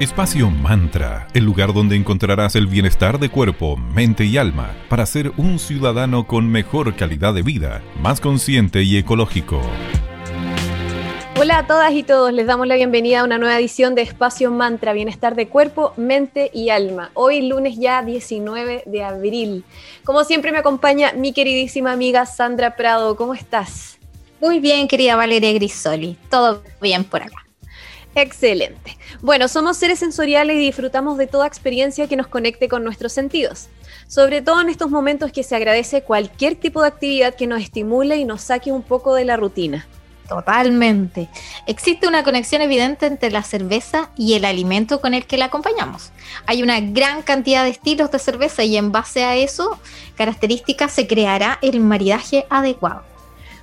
Espacio Mantra, el lugar donde encontrarás el bienestar de cuerpo, mente y alma para ser un ciudadano con mejor calidad de vida, más consciente y ecológico. Hola a todas y todos, les damos la bienvenida a una nueva edición de Espacio Mantra, Bienestar de Cuerpo, Mente y Alma. Hoy lunes ya 19 de abril. Como siempre me acompaña mi queridísima amiga Sandra Prado, ¿cómo estás? Muy bien, querida Valeria Grisoli, todo bien por acá. Excelente. Bueno, somos seres sensoriales y disfrutamos de toda experiencia que nos conecte con nuestros sentidos. Sobre todo en estos momentos que se agradece cualquier tipo de actividad que nos estimule y nos saque un poco de la rutina. Totalmente. Existe una conexión evidente entre la cerveza y el alimento con el que la acompañamos. Hay una gran cantidad de estilos de cerveza y en base a eso, características, se creará el maridaje adecuado.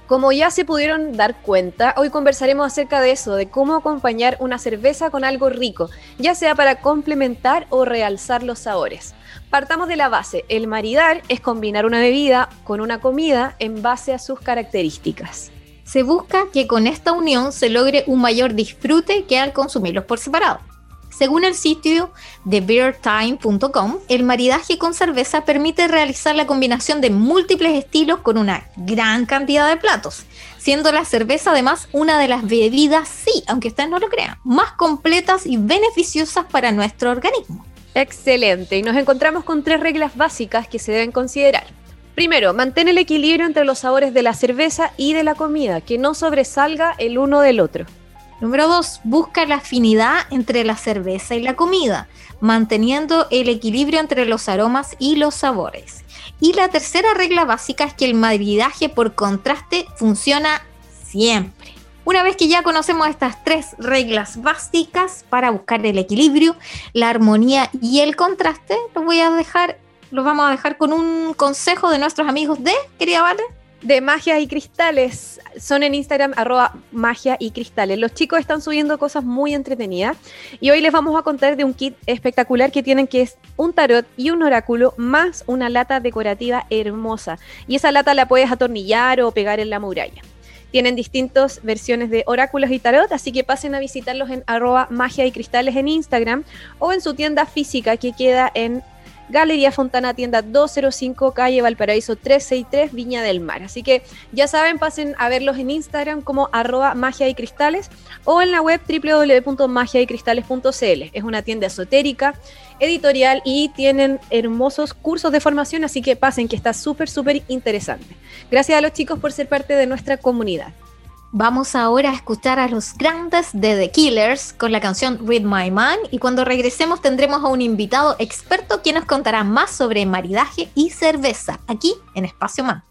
Como ya se pudieron dar cuenta, hoy conversaremos acerca de eso, de cómo acompañar una cerveza con algo rico, ya sea para complementar o realzar los sabores. Partamos de la base, el maridar es combinar una bebida con una comida en base a sus características. Se busca que con esta unión se logre un mayor disfrute que al consumirlos por separado. Según el sitio de beertime.com, el maridaje con cerveza permite realizar la combinación de múltiples estilos con una gran cantidad de platos, siendo la cerveza además una de las bebidas, sí, aunque ustedes no lo crean, más completas y beneficiosas para nuestro organismo. Excelente, y nos encontramos con tres reglas básicas que se deben considerar. Primero, mantén el equilibrio entre los sabores de la cerveza y de la comida, que no sobresalga el uno del otro. Número 2. Busca la afinidad entre la cerveza y la comida, manteniendo el equilibrio entre los aromas y los sabores. Y la tercera regla básica es que el maridaje por contraste funciona siempre. Una vez que ya conocemos estas tres reglas básicas para buscar el equilibrio, la armonía y el contraste, los voy a dejar, los vamos a dejar con un consejo de nuestros amigos de, querida Vale de magia y cristales. Son en Instagram arroba magia y cristales. Los chicos están subiendo cosas muy entretenidas y hoy les vamos a contar de un kit espectacular que tienen que es un tarot y un oráculo más una lata decorativa hermosa. Y esa lata la puedes atornillar o pegar en la muralla. Tienen distintas versiones de oráculos y tarot, así que pasen a visitarlos en arroba magia y cristales en Instagram o en su tienda física que queda en Galería Fontana, tienda 205, calle Valparaíso 363, Viña del Mar. Así que ya saben, pasen a verlos en Instagram como arroba magia y cristales o en la web www.magiaycristales.cl. Es una tienda esotérica, editorial y tienen hermosos cursos de formación, así que pasen que está súper, súper interesante. Gracias a los chicos por ser parte de nuestra comunidad. Vamos ahora a escuchar a los grandes de The Killers con la canción Read My Mind y cuando regresemos tendremos a un invitado experto quien nos contará más sobre maridaje y cerveza aquí en Espacio Mantra.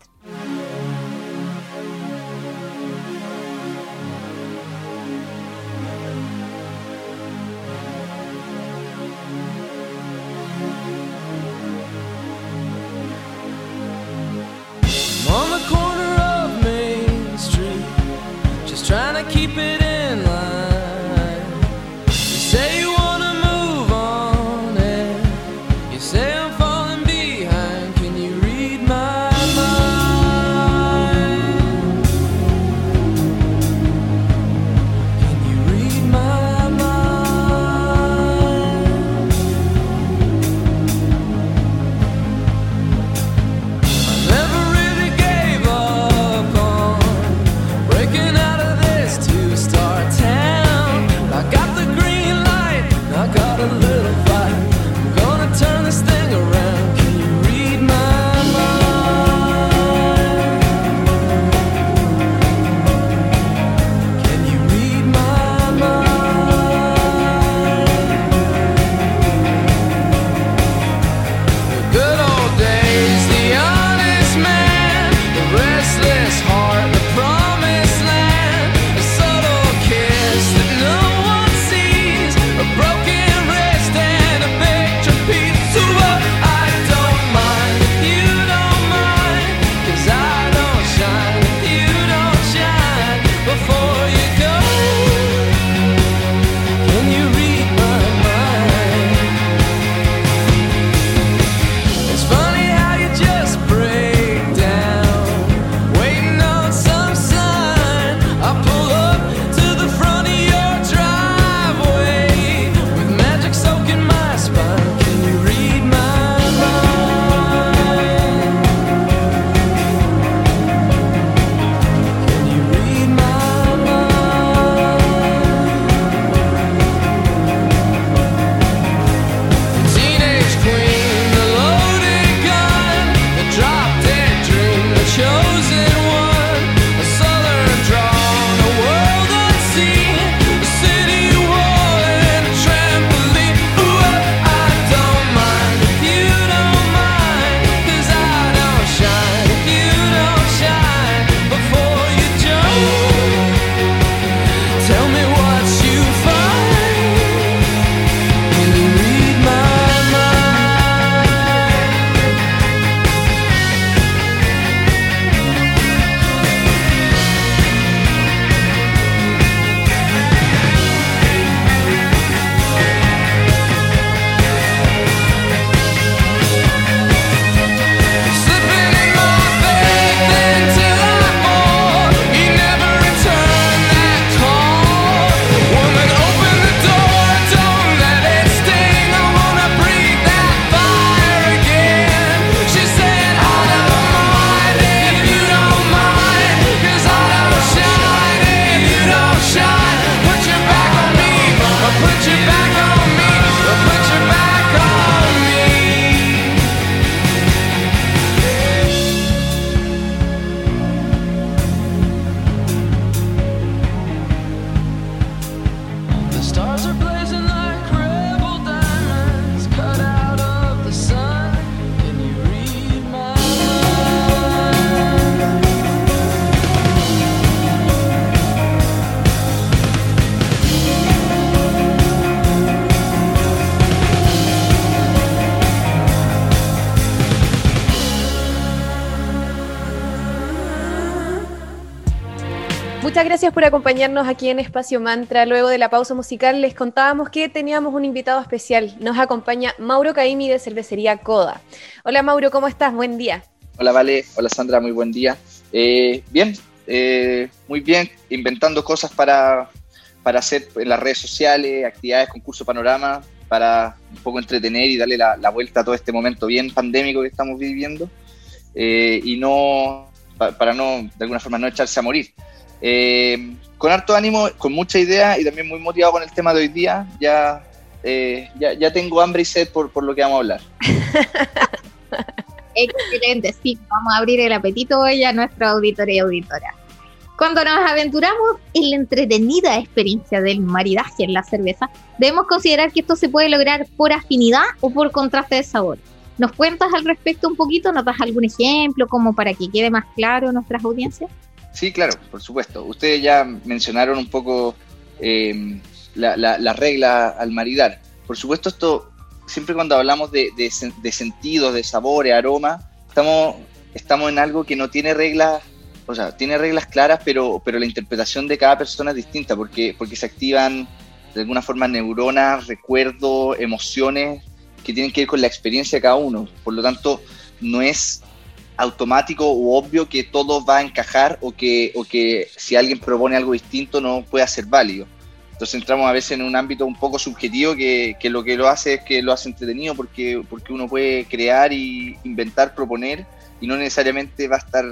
Gracias por acompañarnos aquí en Espacio Mantra. Luego de la pausa musical les contábamos que teníamos un invitado especial. Nos acompaña Mauro Caimi de Cervecería Coda. Hola Mauro, ¿cómo estás? Buen día. Hola Vale, hola Sandra, muy buen día. Eh, bien, eh, muy bien, inventando cosas para, para hacer en las redes sociales, actividades, concurso panorama, para un poco entretener y darle la, vuelta a todo este momento bien pandémico que estamos viviendo eh, y no, para no, de alguna forma, no echarse a morir. Eh, con harto ánimo, con mucha idea y también muy motivado con el tema de hoy día, ya, eh, ya, tengo hambre y sed por, por lo que vamos a hablar. Excelente, sí, vamos a abrir el apetito hoy a nuestra auditoría y auditora. Cuando nos aventuramos en la entretenida experiencia del maridaje en la cerveza, debemos considerar que esto se puede lograr por afinidad o por contraste de sabor. ¿Nos cuentas al respecto un poquito? ¿Nos das algún ejemplo como para que quede más claro nuestras audiencias? Sí, claro, por supuesto. Ustedes ya mencionaron un poco eh, la, regla al maridar. Por supuesto, esto, siempre cuando hablamos de, de, sentidos, de sabores, aroma, estamos, estamos en algo que no tiene reglas o sea, tiene reglas claras, pero, pero la interpretación de cada persona es distinta porque, porque se activan de alguna forma neuronas, recuerdos, emociones que tienen que ver con la experiencia de cada uno. Por lo tanto, no es automático u obvio que todo va a encajar o que, o que si alguien propone algo distinto no pueda ser válido. Entonces entramos a veces en un ámbito un poco subjetivo que, que, lo que lo hace es que lo hace entretenido porque, porque uno puede crear y inventar, proponer y no necesariamente va a estar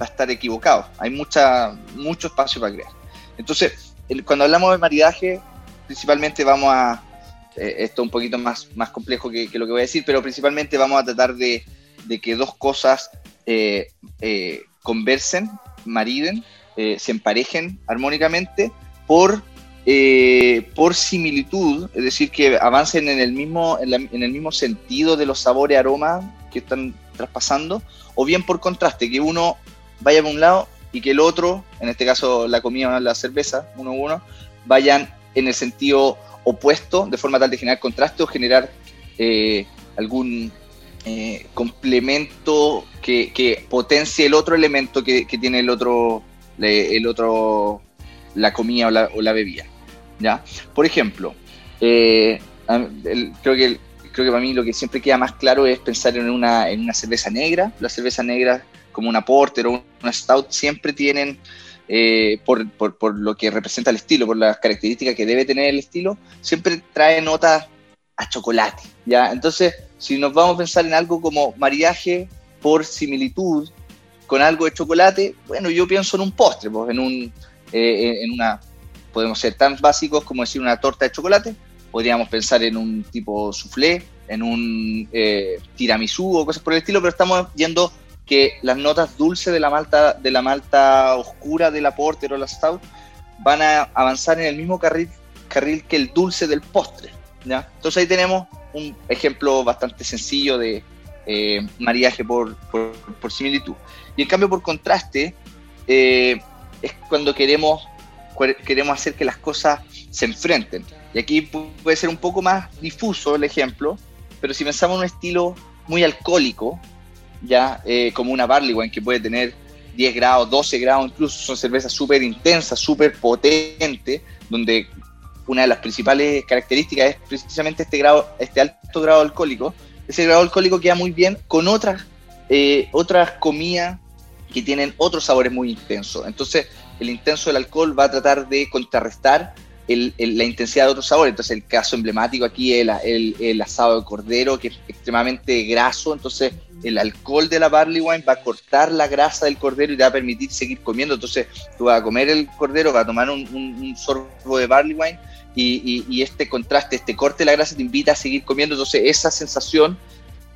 va a estar equivocado. Hay mucha, mucho espacio para crear. Entonces, cuando hablamos de maridaje, principalmente vamos a, eh, esto es un poquito más, más complejo que, lo que voy a decir, pero principalmente vamos a tratar de, que dos cosas eh, eh, conversen, mariden, se emparejen armónicamente por, por similitud, es decir, que avancen en el, mismo, en, el mismo sentido de los sabores, aromas que están traspasando, o bien por contraste, que uno vaya por un lado y que el otro, en este caso la comida o la cerveza, uno a uno, vayan en el sentido opuesto, de forma tal de generar contraste o generar eh, algún eh, complemento que, que, potencie el otro elemento que, tiene el otro, el otro, la comida o la, bebida. ¿ya? Por ejemplo, eh, creo que creo que para mí lo que siempre queda más claro es pensar en una, en una cerveza negra. La cerveza negra como una porter o una stout siempre tienen, eh, por, por, por, lo que representa el estilo, por las características que debe tener el estilo, siempre trae notas a chocolate, ¿ya? Entonces, si nos vamos a pensar en algo como mariaje por similitud con algo de chocolate, bueno, yo pienso en un postre, pues, en, un, eh, en una, podemos ser tan básicos como decir una torta de chocolate, podríamos pensar en un tipo soufflé, en un eh, tiramisú o cosas por el estilo, pero estamos yendo que las notas dulces de la malta, de la malta oscura de la porter o la stout van a avanzar en el mismo carril, carril que el dulce del postre. ¿Ya? Entonces ahí tenemos un ejemplo bastante sencillo de eh, mariaje por, por, similitud. Y en cambio por contraste, eh, es cuando queremos, queremos hacer que las cosas se enfrenten. Y aquí puede ser un poco más difuso el ejemplo, pero si pensamos en un estilo muy alcohólico, ya eh, como una barley wine que puede tener 10 grados, 12 grados, incluso son cervezas súper intensas, súper potentes, donde una de las principales características es precisamente este grado, este alto grado alcohólico. Ese grado alcohólico queda muy bien con otras, eh, otras comidas que tienen otros sabores muy intensos. Entonces, el intenso del alcohol va a tratar de contrarrestar la intensidad de otros sabores. Entonces, el caso emblemático aquí es el, el, asado de cordero, que es extremadamente graso. Entonces, el alcohol de la barley wine va a cortar la grasa del cordero y te va a permitir seguir comiendo. Entonces, tú vas a comer el cordero, vas a tomar un, sorbo de barley wine y, este contraste, este corte de la grasa te invita a seguir comiendo. Entonces, esa sensación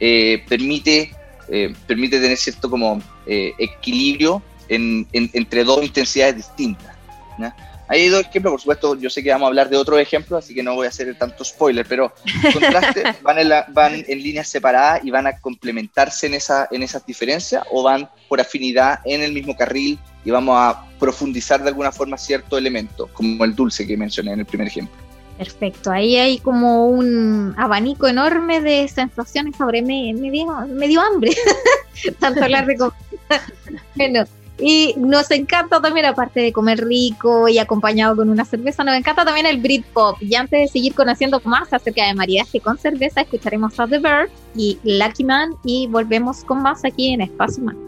eh, permite, eh, permite tener cierto como eh, equilibrio entre dos intensidades distintas. Hay dos ejemplos, por supuesto, yo sé que vamos a hablar de otro ejemplo, así que no voy a hacer tanto spoiler, pero en, van en líneas separadas y van a complementarse en, esa, en esas diferencias o van por afinidad en el mismo carril y vamos a profundizar de alguna forma cierto elemento, como el dulce que mencioné en el primer ejemplo. Perfecto, ahí hay como un abanico enorme de sensaciones sobre me, me, dio, me dio hambre, tanto hablar de Bueno, Y nos encanta también, aparte de comer rico y acompañado con una cerveza, nos encanta también el Britpop. Y antes de seguir conociendo más acerca de maridaje con cerveza, escucharemos a The Bird y Lucky Man y volvemos con más aquí en Espacio Man.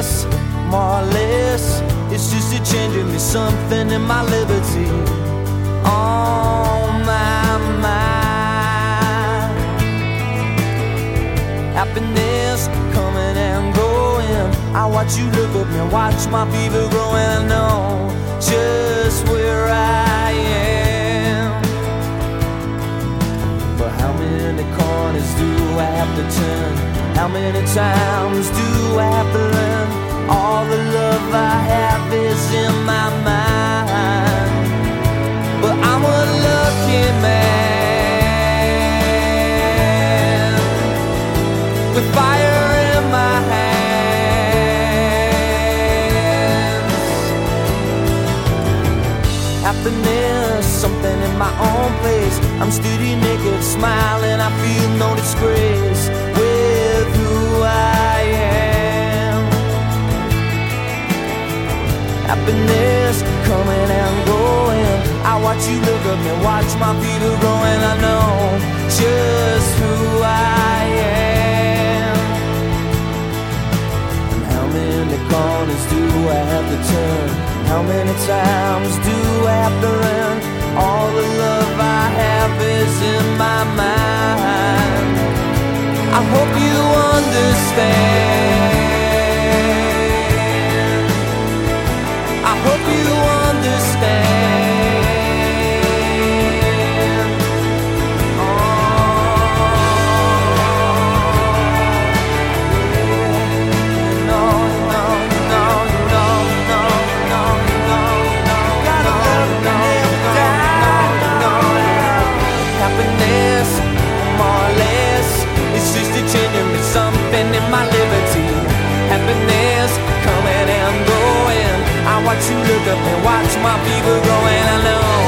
less, more less. It's just a change in me something in my liberty. On my mind, happiness coming and going. I watch you look at me, watch my fever grow, and I know just where I am. But how many corners do I have to turn? How many times do I have to learn? All the love I have is in my mind. But I'm a lucky man with fire in my hands. Happiness, something in my own place. I'm steady naked, smiling. I feel no disgrace. watch you look at me, watch my feet are growing. I know just who I am. And how many corners do I have to turn? How many times do I have to run? All the love I have is in my mind. I hope you understand. watch you look up and watch my fever growing. I know.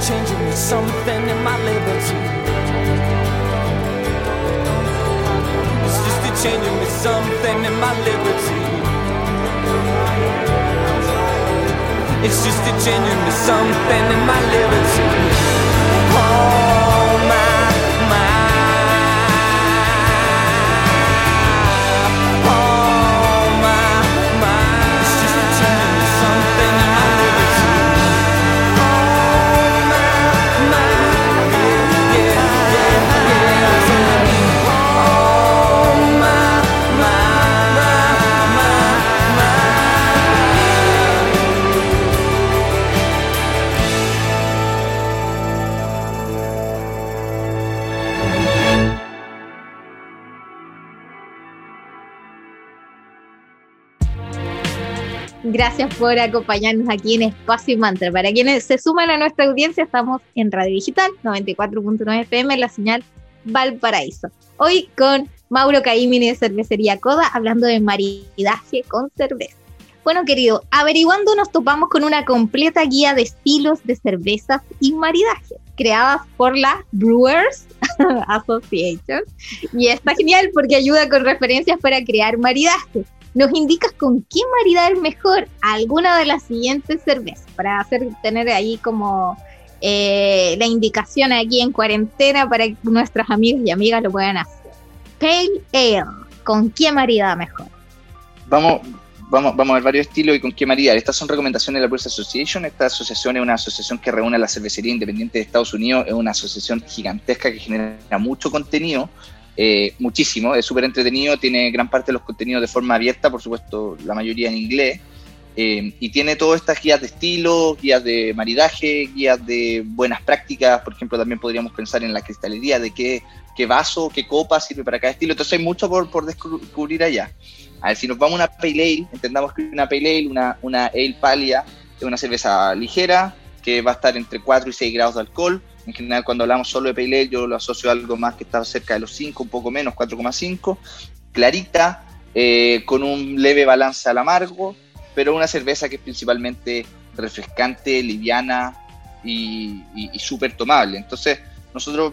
changing me something in my liberty. It's just a changing me something in my liberty. It's just a changing me something in my liberty. Gracias por acompañarnos aquí en Espacio y Mantra. Para quienes se suman a nuestra audiencia, estamos en Radio Digital 94.9 FM, la señal Valparaíso. Hoy con Mauro Caimini de Cervecería Coda, hablando de maridaje con cerveza. Bueno, querido, averiguando nos topamos con una completa guía de estilos de cervezas y maridajes, creadas por la Brewers Association. Y está genial porque ayuda con referencias para crear maridajes nos indicas con qué maridar mejor alguna de las siguientes cervezas para hacer tener ahí como eh, la indicación aquí en cuarentena para que nuestros amigos y amigas lo puedan hacer. Pale Ale, ¿con qué maridar mejor? Vamos, vamos, vamos a ver varios estilos y con qué maridar. Estas son recomendaciones de la Brewers Association. Esta asociación es una asociación que reúne a la cervecería independiente de Estados Unidos. Es una asociación gigantesca que genera mucho contenido eh, muchísimo, es súper entretenido, tiene gran parte de los contenidos de forma abierta, por supuesto, la mayoría en inglés, eh, y tiene todas estas guías de estilo, guías de maridaje, guías de buenas prácticas, por ejemplo, también podríamos pensar en la cristalería, de qué, qué vaso, qué copa sirve para cada estilo, entonces hay mucho por, por descubrir allá. A ver, si nos vamos a una Pale Ale, entendamos que una Pale Ale, una, una Ale Palia, es una cerveza ligera, que va a estar entre 4 y 6 grados de alcohol, en general, cuando hablamos solo de Pale Ale, yo lo asocio a algo más que está cerca de los 5, un poco menos, 4,5. Clarita, eh, con un leve balance al amargo, pero una cerveza que es principalmente refrescante, liviana y, súper tomable. Entonces, nosotros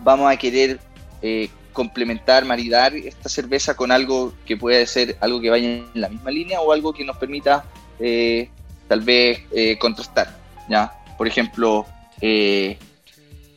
vamos a querer eh, complementar, maridar esta cerveza con algo que puede ser algo que vaya en la misma línea o algo que nos permita eh, tal vez contrastar. ¿ya? Por ejemplo, eh,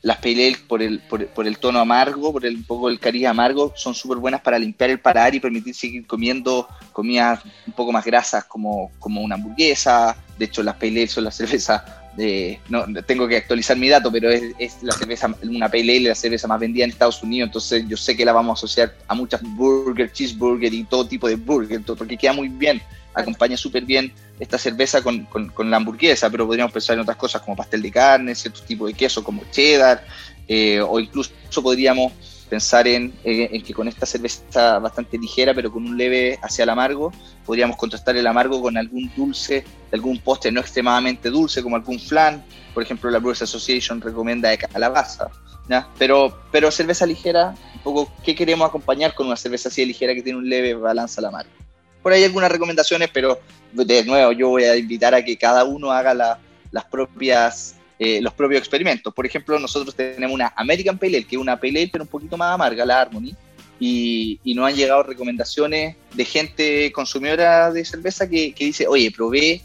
las pale por el, por, el tono amargo, por el un poco el cariz amargo, son súper buenas para limpiar el paladar y permitir seguir comiendo comidas un poco más grasas como, como una hamburguesa. De hecho, las pale son la cerveza de, no tengo que actualizar mi dato, pero es, la cerveza, una pale la cerveza más vendida en Estados Unidos, entonces yo sé que la vamos a asociar a muchas burger, cheeseburger y todo tipo de burger, porque queda muy bien acompaña súper bien esta cerveza con, la hamburguesa, pero podríamos pensar en otras cosas como pastel de carne, cierto tipo de queso como cheddar, eh, o incluso podríamos pensar en, eh, en, que con esta cerveza bastante ligera, pero con un leve hacia el amargo, podríamos contrastar el amargo con algún dulce, algún postre no extremadamente dulce, como algún flan. Por ejemplo, la Brewers Association recomienda de calabaza. Pero, pero cerveza ligera, poco, ¿qué queremos acompañar con una cerveza así de ligera que tiene un leve balance al amargo? Por ahí algunas recomendaciones, pero de nuevo yo voy a invitar a que cada uno haga las propias, eh, los propios experimentos. Por ejemplo, nosotros tenemos una American Pale Ale, que es una Pale Ale, pero un poquito más amarga, la Harmony, y, y nos han llegado recomendaciones de gente consumidora de cerveza que, dice, oye, probé,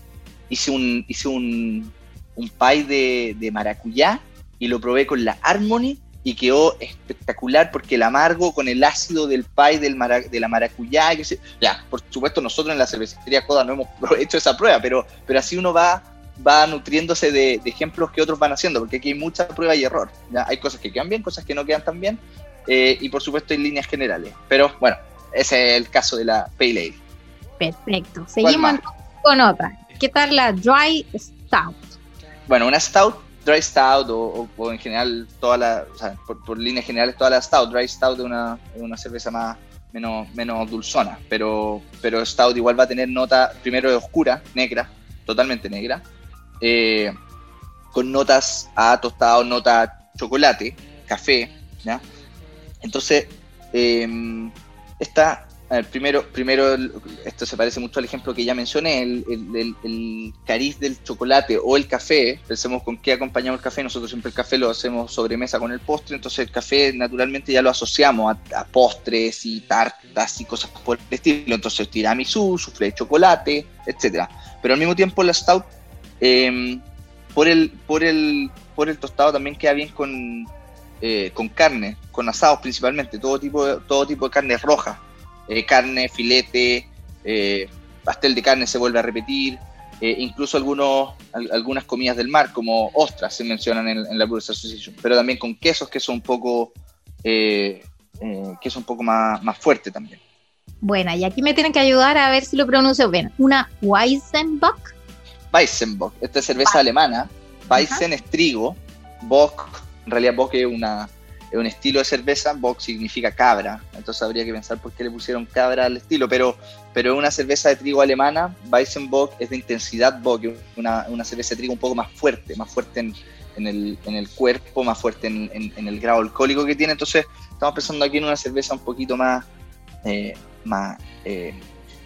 hice un, hice un, un pie de, de maracuyá y lo probé con la Harmony y quedó espectacular porque el amargo con el ácido del pie del de la maracuyá, que ya, por supuesto nosotros en la cervecería Coda no hemos hecho esa prueba, pero, pero así uno va, va nutriéndose de, ejemplos que otros van haciendo, porque aquí hay mucha prueba y error. ¿ya? Hay cosas que quedan bien, cosas que no quedan tan bien, eh, y por supuesto hay líneas generales. Pero bueno, ese es el caso de la Pale Ale. Perfecto. Seguimos con otra. ¿Qué tal la Dry Stout? Bueno, una Stout dry stout o, en general toda la, o sea, por, líneas generales toda la stout, dry stout es una, una cerveza más menos, menos dulzona, pero, pero stout igual va a tener nota primero de oscura, negra, totalmente negra, eh, con notas a tostado, nota chocolate, café. Entonces, eh, esta primero, primero, esto se parece mucho al ejemplo que ya mencioné, el, el, cariz del chocolate o el café. Pensemos con qué acompañamos el café. Nosotros siempre el café lo hacemos sobremesa con el postre, entonces el café naturalmente ya lo asociamos a, postres y tartas y cosas por el estilo. Entonces tiramisú, sufle de chocolate, etcétera. Pero al mismo tiempo la stout, em, por, el, por, el, por el tostado también queda bien con, eh, con carne, con asados principalmente, todo tipo de, todo tipo de carne roja eh, carne, filete, eh, pastel de carne se vuelve a repetir, eh, incluso algunos, algunas comidas del mar, como ostras, se mencionan en, la Brewers Association, pero también con quesos que son un poco, que son un poco más, más fuerte también. Bueno, y aquí me tienen que ayudar a ver si lo pronuncio bien. Una Weizenbock. Weizenbock, esta es cerveza alemana. Weizen es trigo, Bock, en realidad Bock es una, es un estilo de cerveza, Bock significa cabra, entonces habría que pensar por qué le pusieron cabra al estilo, pero, pero una cerveza de trigo alemana, Weizenbock, es de intensidad Bock, una, una cerveza de trigo un poco más fuerte, más fuerte en, el, en el, cuerpo, más fuerte en, en, el grado alcohólico que tiene, entonces estamos pensando aquí en una cerveza un poquito más, eh, más, eh,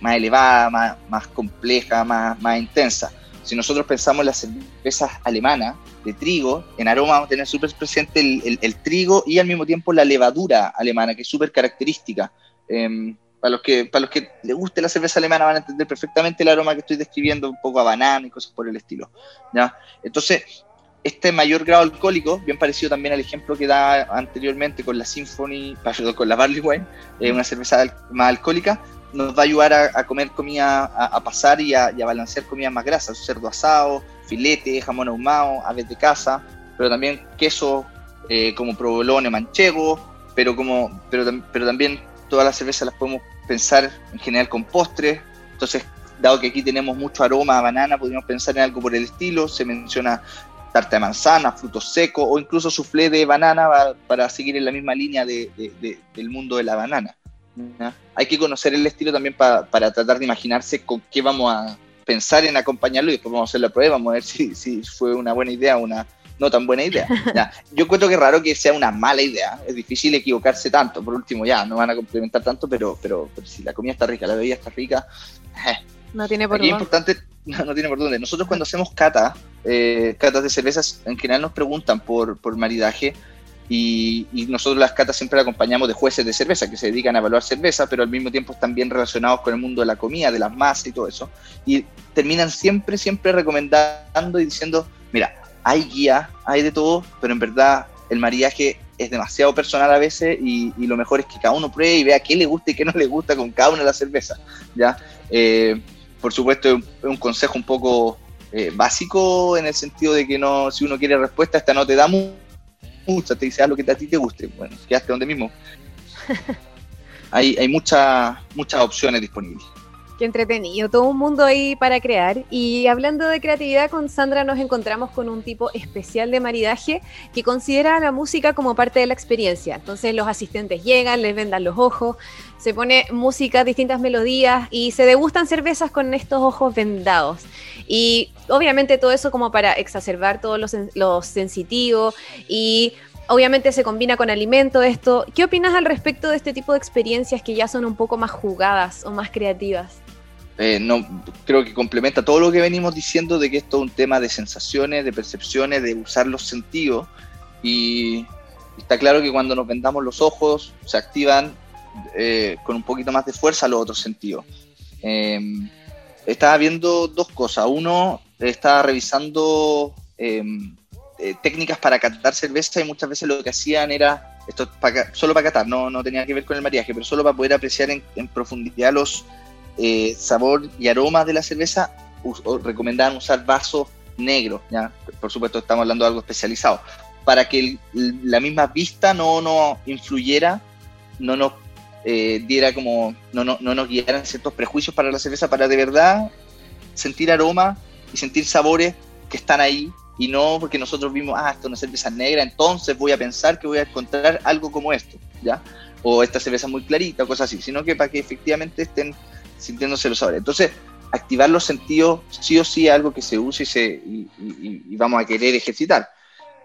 más elevada, más, más compleja, más, más intensa. Si nosotros pensamos en las cervezas alemanas de trigo, en aroma vamos a tener súper presente el, el, trigo y al mismo tiempo la levadura alemana, que es súper característica. Eh, para los, que, para los que les guste la cerveza alemana van a entender perfectamente el aroma que estoy describiendo, un poco a banana y cosas por el estilo. ¿ya? Entonces, este mayor grado alcohólico, bien parecido también al ejemplo que da anteriormente con la Symphony, perdón, con la Barley Wine, eh, una cerveza más alcohólica, nos va a ayudar a, comer comida, a, pasar y a, balancear comida más grasas, cerdo asado, filete, jamón ahumado, aves de casa, pero también queso eh, como provolone, manchego, pero, como, pero, pero también todas las cervezas las podemos pensar en general con postres, entonces dado que aquí tenemos mucho aroma a banana, podríamos pensar en algo por el estilo, se menciona tarta de manzana, frutos secos o incluso soufflé de banana para seguir en la misma línea de, del mundo de la banana. Hay que conocer el estilo también para tratar de imaginarse con qué vamos a pensar en acompañarlo y después vamos a hacer la prueba, vamos a ver si, si fue una buena idea o una no tan buena idea. Ya. Yo encuentro que es raro que sea una mala idea, es difícil equivocarse tanto, por último ya, no van a complementar tanto, pero, pero, si la comida está rica, la bebida está rica, eh. no tiene por dónde. importante, no, tiene por dónde. Nosotros cuando hacemos cata, eh, catas de cervezas, en general nos preguntan por, por maridaje, y, nosotros las catas siempre las acompañamos de jueces de cerveza que se dedican a evaluar cerveza, pero al mismo tiempo están bien relacionados con el mundo de la comida, de las masas y todo eso. Y terminan siempre, siempre recomendando y diciendo, mira, hay guía, hay de todo, pero en verdad el maridaje es demasiado personal a veces y, lo mejor es que cada uno pruebe y vea qué le gusta y qué no le gusta con cada una de las cervezas. ¿ya? Eh, por supuesto, es un, consejo un poco eh, básico en el sentido de que no, si uno quiere respuesta, esta no te da mucha, te dice algo que a ti te guste. Bueno, quedaste donde mismo. hay hay muchas muchas opciones disponibles. Qué entretenido, todo un mundo ahí para crear. Y hablando de creatividad, con Sandra nos encontramos con un tipo especial de maridaje que considera la música como parte de la experiencia. Entonces los asistentes llegan, les vendan los ojos, se pone música, distintas melodías y se degustan cervezas con estos ojos vendados. Y obviamente todo eso como para exacerbar todos los, los sensitivos y Obviamente se combina con alimento esto. ¿Qué opinas al respecto de este tipo de experiencias que ya son un poco más jugadas o más creativas? Eh, no, creo que complementa todo lo que venimos diciendo de que esto es un tema de sensaciones, de percepciones, de usar los sentidos. Y está claro que cuando nos vendamos los ojos se activan eh, con un poquito más de fuerza los otros sentidos. Em, estaba viendo dos cosas. Uno, estaba revisando em, eh, técnicas para catar cerveza y muchas veces lo que hacían era, esto solo para catar, no, no tenía que ver con el mariaje, pero solo para poder apreciar en profundidad los, eh, sabor y aroma de la cerveza, recomendaban usar vasos negros, ¿ya? por supuesto estamos hablando de algo especializado, para que la misma vista no nos influyera, no nos eh, diera como, no, no, no nos guiaran ciertos prejuicios para la cerveza, para de verdad sentir aroma y sentir sabores que están ahí y no porque nosotros vimos, ah, esto es una cerveza negra, entonces voy a pensar que voy a encontrar algo como esto, ¿ya? O esta cerveza muy clarita o cosas así, sino que para que efectivamente estén sintiéndose los sabores. Entonces, activar los sentidos sí o sí es algo que se usa y, se, y, vamos a querer ejercitar.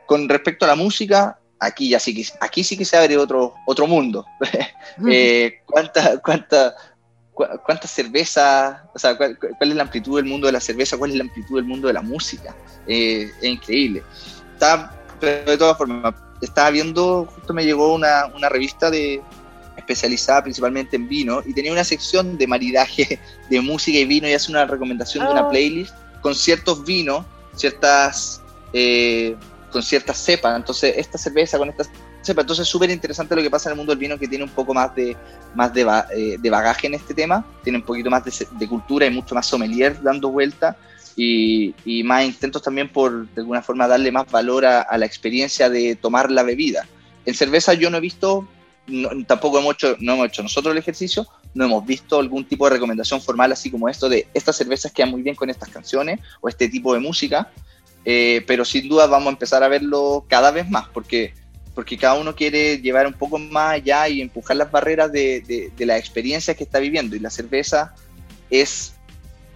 Con respecto a la música, aquí ya sí que, aquí sí que se abre otro, otro mundo. eh, ¿Cuánta, cuánta, cuánta cerveza, o sea, cuál, es la amplitud del mundo de la cerveza, cuál es la amplitud del mundo de la música? Eh, es increíble. Está, pero de todas formas, estaba viendo, justo me llegó una, una revista de, especializada principalmente en vino y tenía una sección de maridaje de música y vino y hace una recomendación de una ah. playlist con ciertos vinos, ciertas eh, con ciertas cepas. Entonces, esta cerveza con esta cepa. Entonces, es súper interesante lo que pasa en el mundo del vino, que tiene un poco más de, más de, eh, bagaje en este tema, tiene un poquito más de, cultura y mucho más sommelier dando vuelta. Y, más intentos también por, de alguna forma, darle más valor a, a la experiencia de tomar la bebida. En cerveza yo no he visto tampoco hemos hecho, no hemos hecho nosotros el ejercicio, no hemos visto algún tipo de recomendación formal así como esto de estas cervezas quedan muy bien con estas canciones o este tipo de música, eh, pero sin duda vamos a empezar a verlo cada vez más, porque, porque cada uno quiere llevar un poco más allá y empujar las barreras de, de, de las experiencias que está viviendo. Y la cerveza es,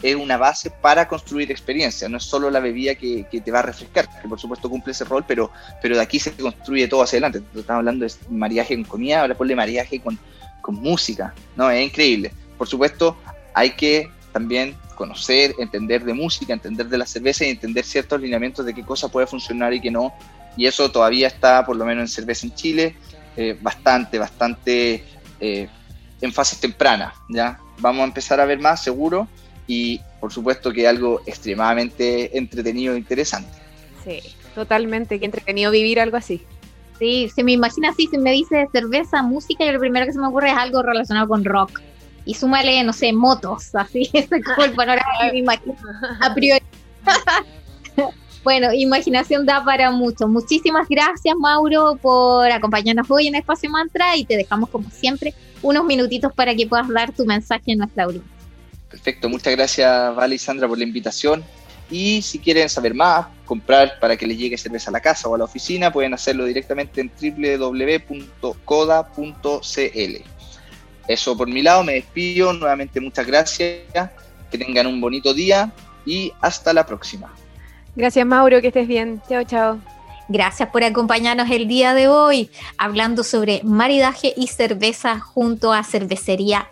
es una base para construir experiencias, no es solo la bebida que, que, te va a refrescar, que por supuesto cumple ese rol, pero, pero de aquí se construye todo hacia adelante. Estamos hablando de mariaje con comida, ahora ponle mariaje con, con música, ¿no? Es increíble. Por supuesto, hay que también conocer, entender de música, entender de la cerveza y entender ciertos lineamientos de qué cosa puede funcionar y qué no. Y eso todavía está, por lo menos en cerveza en Chile, eh, bastante, bastante eh, en fases tempranas. ¿ya? Vamos a empezar a ver más, seguro, y por supuesto que algo extremadamente entretenido e interesante. Sí, totalmente, que entretenido vivir algo así. Sí, se me imagina así, se me dice cerveza, música, y lo primero que se me ocurre es algo relacionado con rock y súmale, no sé, motos, así, es como el panorama que me imagino a priori. bueno, imaginación da para mucho. Muchísimas gracias, Mauro, por acompañarnos hoy en Espacio Mantra y te dejamos, como siempre, unos minutitos para que puedas dar tu mensaje en nuestra audiencia. Perfecto, muchas gracias, Vale y Sandra, por la invitación. Y si quieren saber más, comprar para que les llegue cerveza a la casa o a la oficina, pueden hacerlo directamente en www.coda.cl. Eso por mi lado, me despido. Nuevamente muchas gracias. Que tengan un bonito día y hasta la próxima. Gracias Mauro, que estés bien. Chao, chao. Gracias por acompañarnos el día de hoy hablando sobre maridaje y cerveza junto a Cervecería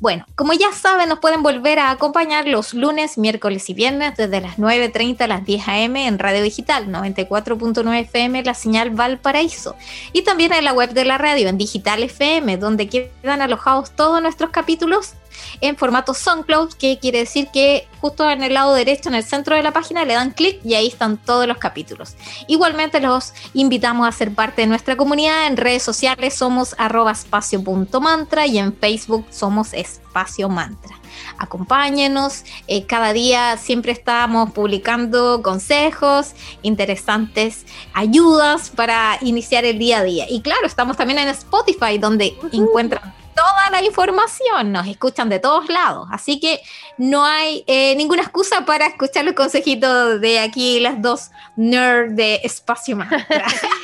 Bueno, como ya saben, nos pueden volver a acompañar los lunes, miércoles y viernes desde las 9.30 a las 10 a.m. en Radio Digital 94.9 FM, la señal Valparaíso. Y también en la web de la radio, en Digital FM, donde quedan alojados todos nuestros capítulos en formato SoundCloud, que quiere decir que justo en el lado derecho, en el centro de la página, le dan clic y ahí están todos los capítulos. Igualmente los invitamos a ser parte de nuestra comunidad. En redes sociales somos arroba espacio.mantra y en Facebook somos espacio mantra. Acompáñenos, eh, cada día siempre estamos publicando consejos interesantes, ayudas para iniciar el día a día. Y claro, estamos también en Spotify, donde encuentran toda la información, nos escuchan de todos lados, así que no hay eh, ninguna excusa para escuchar los consejitos de aquí las dos nerds de Espacio Mantra.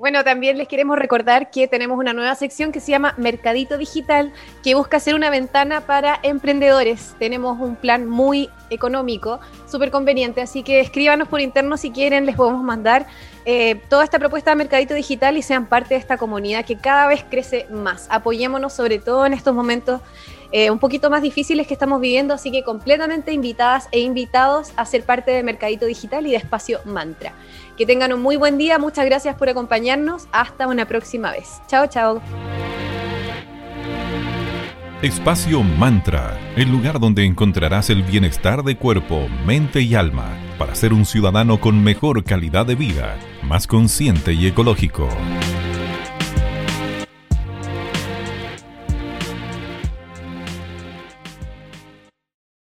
Bueno, también les queremos recordar que tenemos una nueva sección que se llama Mercadito Digital, que busca ser una ventana para emprendedores. Tenemos un plan muy económico, súper conveniente, así que escríbanos por interno si quieren, les podemos mandar eh, toda esta propuesta de Mercadito Digital y sean parte de esta comunidad que cada vez crece más. Apoyémonos sobre todo en estos momentos eh, un poquito más difíciles que estamos viviendo, así que completamente invitadas e invitados a ser parte de Mercadito Digital y de Espacio Mantra. Que tengan un muy buen día, muchas gracias por acompañarnos, hasta una próxima vez. Chao, chao. Espacio Mantra, el lugar donde encontrarás el bienestar de cuerpo, mente y alma para ser un ciudadano con mejor calidad de vida, más consciente y ecológico.